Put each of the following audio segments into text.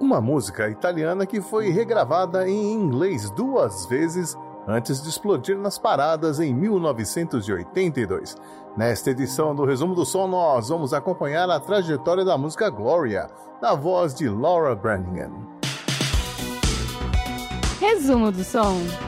uma música italiana que foi regravada em inglês duas vezes antes de explodir nas paradas em 1982. Nesta edição do Resumo do Som, nós vamos acompanhar a trajetória da música Gloria, na voz de Laura Branigan. Resumo do Som.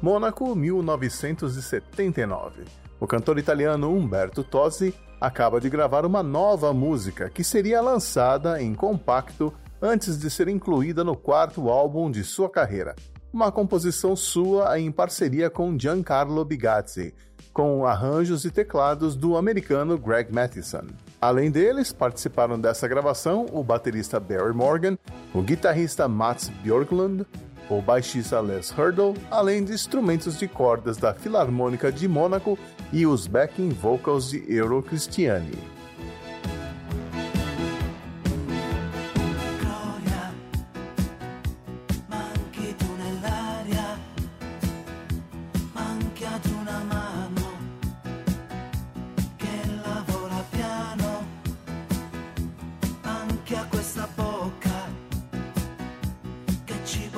Mônaco, 1979. O cantor italiano Umberto Tozzi acaba de gravar uma nova música que seria lançada em compacto antes de ser incluída no quarto álbum de sua carreira. Uma composição sua em parceria com Giancarlo Bigazzi, com arranjos e teclados do americano Greg Matheson. Além deles, participaram dessa gravação o baterista Barry Morgan, o guitarrista Mats Björklund, o baixista Les Hurdle, além de instrumentos de cordas da Filarmônica de Mônaco e os backing vocals de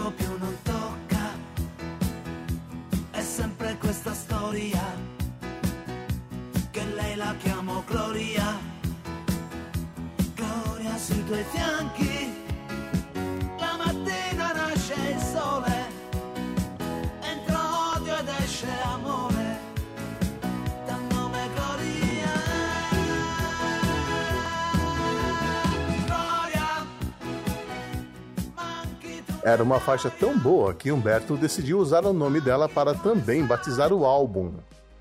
proprio non tocca, è sempre questa storia, che lei la chiamo Gloria, Gloria sui tuoi fianchi. Era uma faixa tão boa que Humberto decidiu usar o nome dela para também batizar o álbum,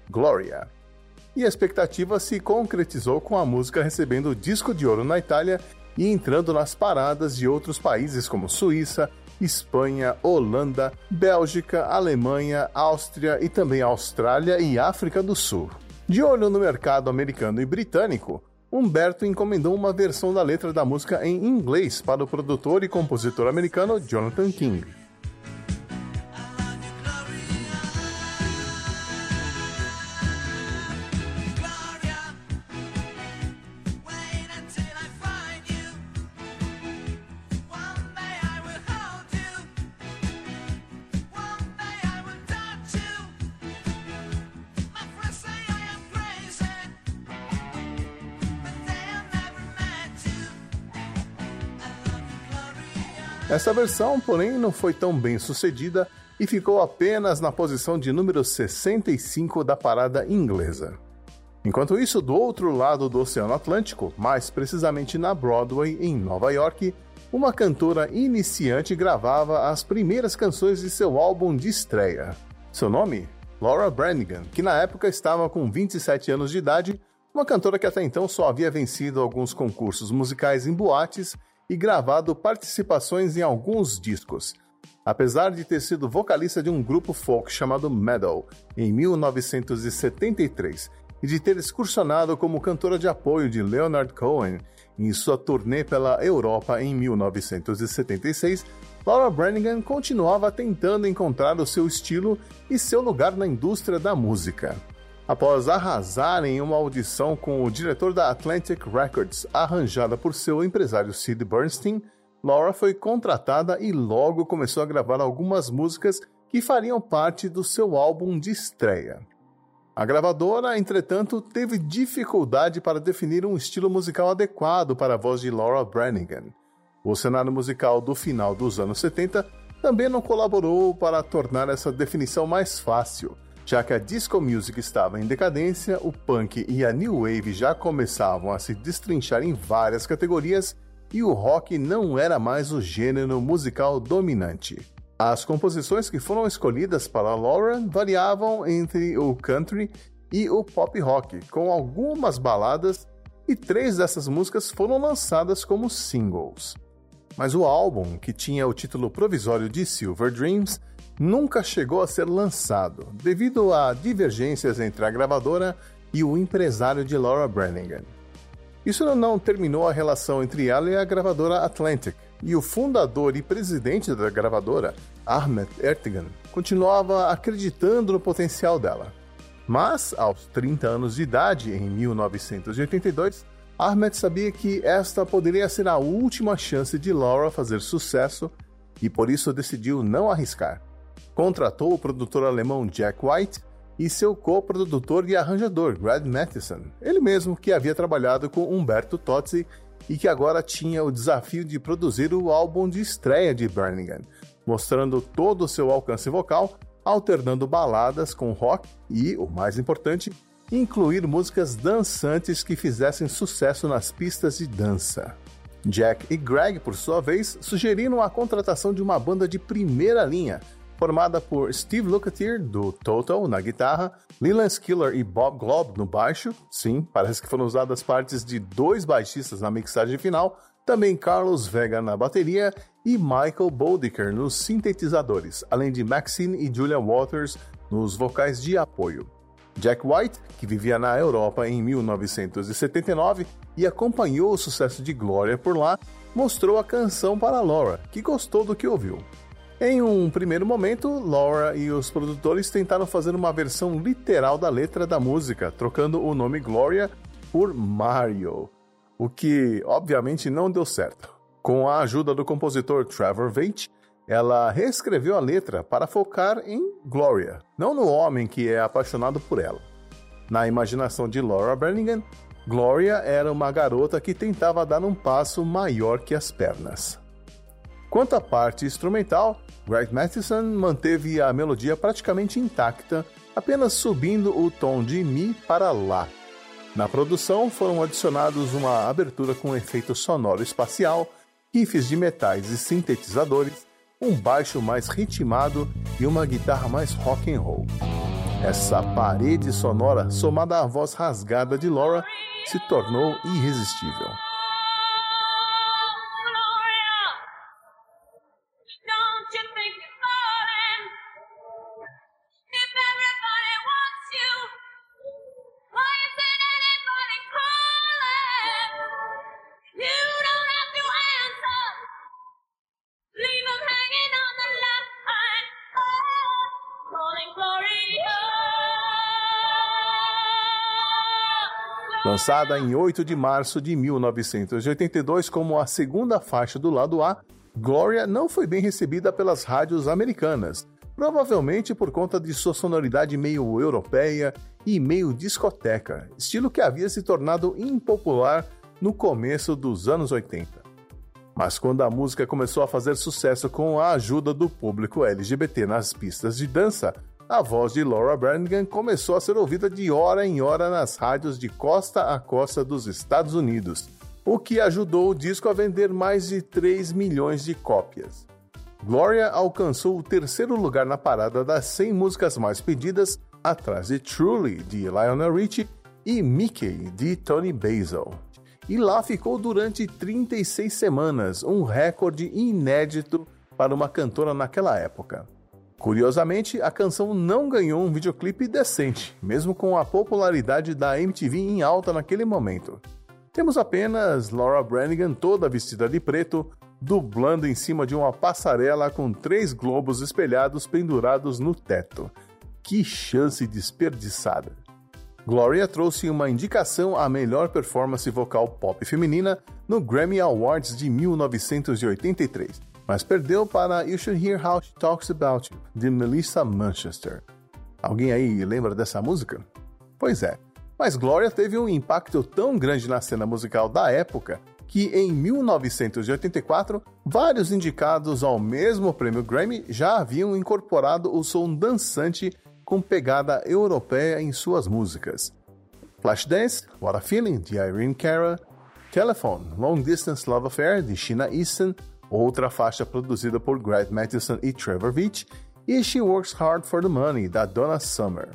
Gloria. E a expectativa se concretizou com a música recebendo o disco de ouro na Itália e entrando nas paradas de outros países como Suíça, Espanha, Holanda, Bélgica, Alemanha, Áustria e também Austrália e África do Sul. De olho no mercado americano e britânico, Humberto encomendou uma versão da letra da música em inglês para o produtor e compositor americano Jonathan King. Essa versão, porém, não foi tão bem sucedida e ficou apenas na posição de número 65 da parada inglesa. Enquanto isso, do outro lado do Oceano Atlântico, mais precisamente na Broadway, em Nova York, uma cantora iniciante gravava as primeiras canções de seu álbum de estreia. Seu nome? Laura Branigan, que na época estava com 27 anos de idade, uma cantora que até então só havia vencido alguns concursos musicais em boates e gravado participações em alguns discos. Apesar de ter sido vocalista de um grupo folk chamado Meadow em 1973 e de ter excursionado como cantora de apoio de Leonard Cohen em sua turnê pela Europa em 1976, Laura Branigan continuava tentando encontrar o seu estilo e seu lugar na indústria da música. Após arrasar em uma audição com o diretor da Atlantic Records, arranjada por seu empresário Sid Bernstein, Laura foi contratada e logo começou a gravar algumas músicas que fariam parte do seu álbum de estreia. A gravadora, entretanto, teve dificuldade para definir um estilo musical adequado para a voz de Laura Branigan. O cenário musical do final dos anos 70 também não colaborou para tornar essa definição mais fácil já que a disco music estava em decadência, o punk e a new wave já começavam a se destrinchar em várias categorias e o rock não era mais o gênero musical dominante. As composições que foram escolhidas para Laura variavam entre o country e o pop rock, com algumas baladas, e três dessas músicas foram lançadas como singles. Mas o álbum, que tinha o título provisório de Silver Dreams, nunca chegou a ser lançado, devido a divergências entre a gravadora e o empresário de Laura Brannigan. Isso não terminou a relação entre ela e a gravadora Atlantic, e o fundador e presidente da gravadora, Ahmet Ertegun, continuava acreditando no potencial dela. Mas, aos 30 anos de idade, em 1982, Ahmet sabia que esta poderia ser a última chance de Laura fazer sucesso e por isso decidiu não arriscar. Contratou o produtor alemão Jack White e seu co-produtor e arranjador, Brad Matheson, ele mesmo que havia trabalhado com Umberto Tozzi e que agora tinha o desafio de produzir o álbum de estreia de Birmingham, mostrando todo o seu alcance vocal, alternando baladas com rock e, o mais importante, incluir músicas dançantes que fizessem sucesso nas pistas de dança. Jack e Greg, por sua vez, sugeriram a contratação de uma banda de primeira linha, formada por Steve Lukather, do Total, na guitarra, Leland Skiller e Bob Glob no baixo, sim, parece que foram usadas partes de dois baixistas na mixagem final, também Carlos Vega na bateria e Michael Bodeker nos sintetizadores, além de Maxine e Julia Waters nos vocais de apoio. Jack White, que vivia na Europa em 1979 e acompanhou o sucesso de Gloria por lá, mostrou a canção para Laura, que gostou do que ouviu. Em um primeiro momento, Laura e os produtores tentaram fazer uma versão literal da letra da música, trocando o nome Gloria por Mario, o que obviamente não deu certo. Com a ajuda do compositor Trevor Veit, ela reescreveu a letra para focar em Gloria, não no homem que é apaixonado por ela. Na imaginação de Laura Birmingham, Gloria era uma garota que tentava dar um passo maior que as pernas. Quanto à parte instrumental, Greg Matheson manteve a melodia praticamente intacta, apenas subindo o tom de Mi para Lá. Na produção foram adicionados uma abertura com efeito sonoro espacial, riffs de metais e sintetizadores, um baixo mais ritmado e uma guitarra mais rock and roll. Essa parede sonora, somada à voz rasgada de Laura, se tornou irresistível. Lançada em 8 de março de 1982 como a segunda faixa do lado A, Gloria não foi bem recebida pelas rádios americanas, provavelmente por conta de sua sonoridade meio europeia e meio discoteca, estilo que havia se tornado impopular no começo dos anos 80. Mas quando a música começou a fazer sucesso com a ajuda do público LGBT nas pistas de dança, a voz de Laura Branigan começou a ser ouvida de hora em hora nas rádios de costa a costa dos Estados Unidos, o que ajudou o disco a vender mais de 3 milhões de cópias. Gloria alcançou o terceiro lugar na parada das 100 músicas mais pedidas, atrás de Truly, de Lionel Richie, e Mickey, de Tony Basil. E lá ficou durante 36 semanas, um recorde inédito para uma cantora naquela época. Curiosamente, a canção não ganhou um videoclipe decente, mesmo com a popularidade da MTV em alta naquele momento. Temos apenas Laura Branigan toda vestida de preto, dublando em cima de uma passarela com três globos espelhados pendurados no teto. Que chance desperdiçada! Gloria trouxe uma indicação à melhor performance vocal pop feminina no Grammy Awards de 1983 mas perdeu para You Should Hear How She Talks About You, de Melissa Manchester. Alguém aí lembra dessa música? Pois é, mas Gloria teve um impacto tão grande na cena musical da época que em 1984, vários indicados ao mesmo prêmio Grammy já haviam incorporado o som dançante com pegada europeia em suas músicas. Flashdance, What a Feeling, de Irene Cara, Telephone, Long Distance Love Affair, de Sheena Easton, outra faixa produzida por Grant Matheson e Trevor Veach, e She Works Hard for the Money, da Donna Summer.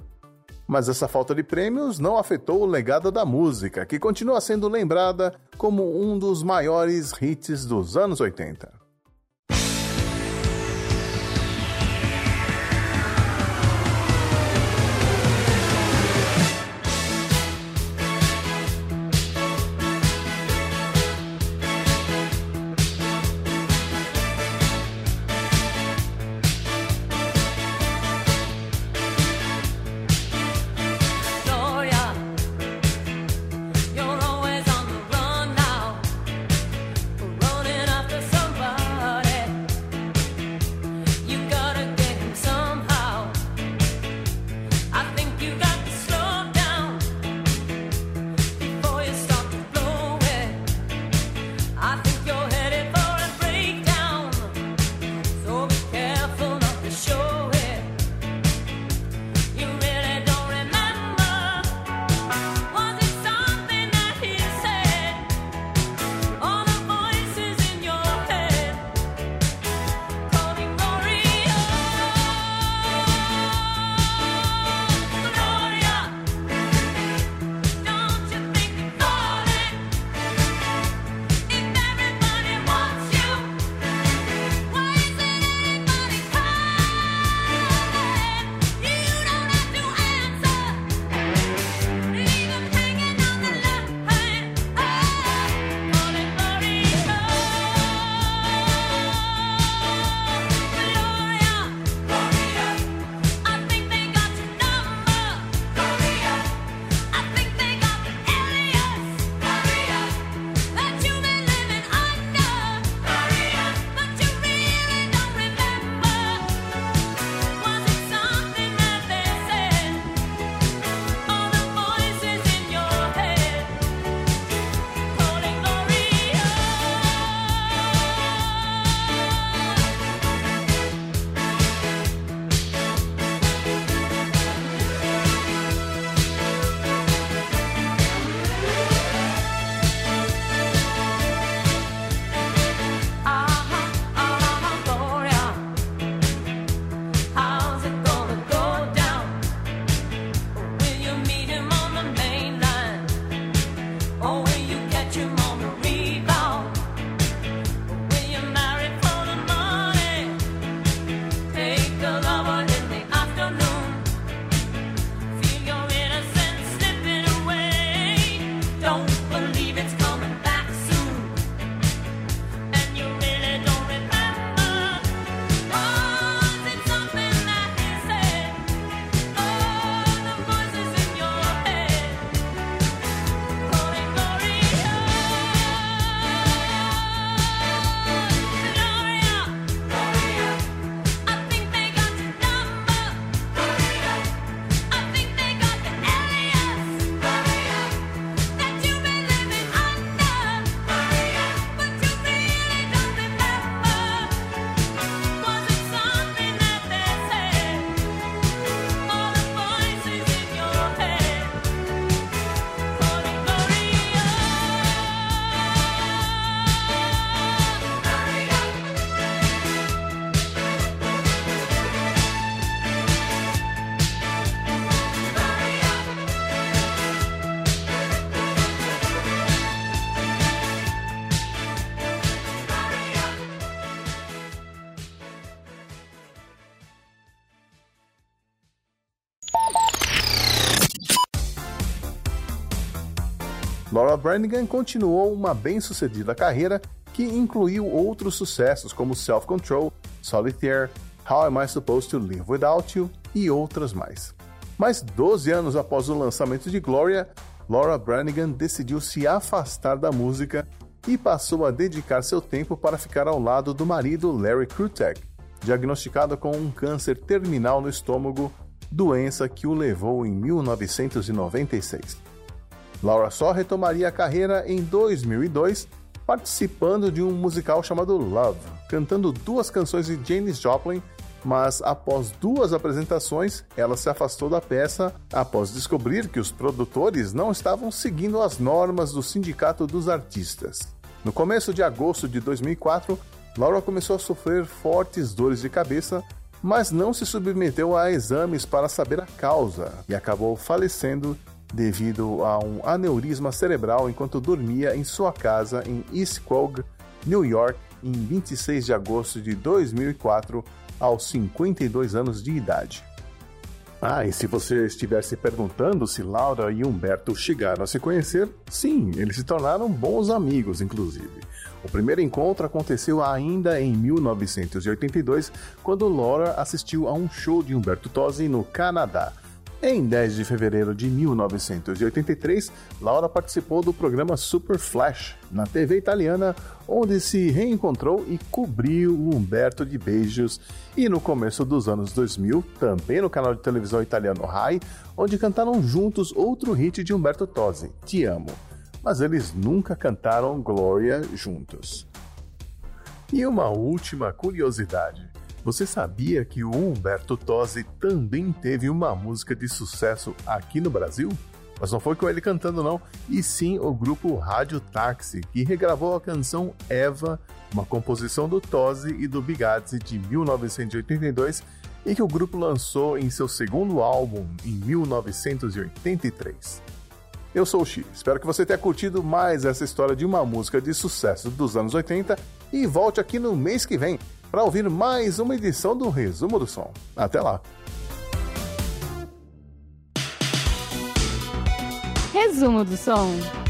Mas essa falta de prêmios não afetou o legado da música, que continua sendo lembrada como um dos maiores hits dos anos 80. Laura Branigan continuou uma bem-sucedida carreira que incluiu outros sucessos como Self Control, Solitaire, How Am I Supposed to Live Without You e outras mais. Mas 12 anos após o lançamento de Gloria, Laura Branigan decidiu se afastar da música e passou a dedicar seu tempo para ficar ao lado do marido Larry Krutek, diagnosticado com um câncer terminal no estômago, doença que o levou em 1996. Laura só retomaria a carreira em 2002, participando de um musical chamado Love, cantando duas canções de Janis Joplin mas após duas apresentações, ela se afastou da peça após descobrir que os produtores não estavam seguindo as normas do Sindicato dos Artistas. No começo de agosto de 2004, Laura começou a sofrer fortes dores de cabeça, mas não se submeteu a exames para saber a causa e acabou falecendo devido a um aneurisma cerebral enquanto dormia em sua casa em East Quogue, New York, em 26 de agosto de 2004, aos 52 anos de idade. Ah, e se você estiver se perguntando se Laura e Humberto chegaram a se conhecer, sim, eles se tornaram bons amigos, inclusive. O primeiro encontro aconteceu ainda em 1982, quando Laura assistiu a um show de Humberto Tosi no Canadá. Em 10 de fevereiro de 1983, Laura participou do programa Super Flash, na TV italiana, onde se reencontrou e cobriu o Humberto de beijos, e no começo dos anos 2000, também no canal de televisão italiano Rai, onde cantaram juntos outro hit de Humberto Tosi, Te Amo. Mas eles nunca cantaram Gloria juntos. E uma última curiosidade. Você sabia que o Humberto Tosi também teve uma música de sucesso aqui no Brasil? Mas não foi com ele cantando, não, e sim o grupo Rádio Táxi, que regravou a canção Eva, uma composição do Tosi e do Bigazzi de 1982 e que o grupo lançou em seu segundo álbum em 1983. Eu sou o Xi, espero que você tenha curtido mais essa história de uma música de sucesso dos anos 80 e volte aqui no mês que vem para ouvir mais uma edição do Resumo do Som. Até lá! Resumo do Som.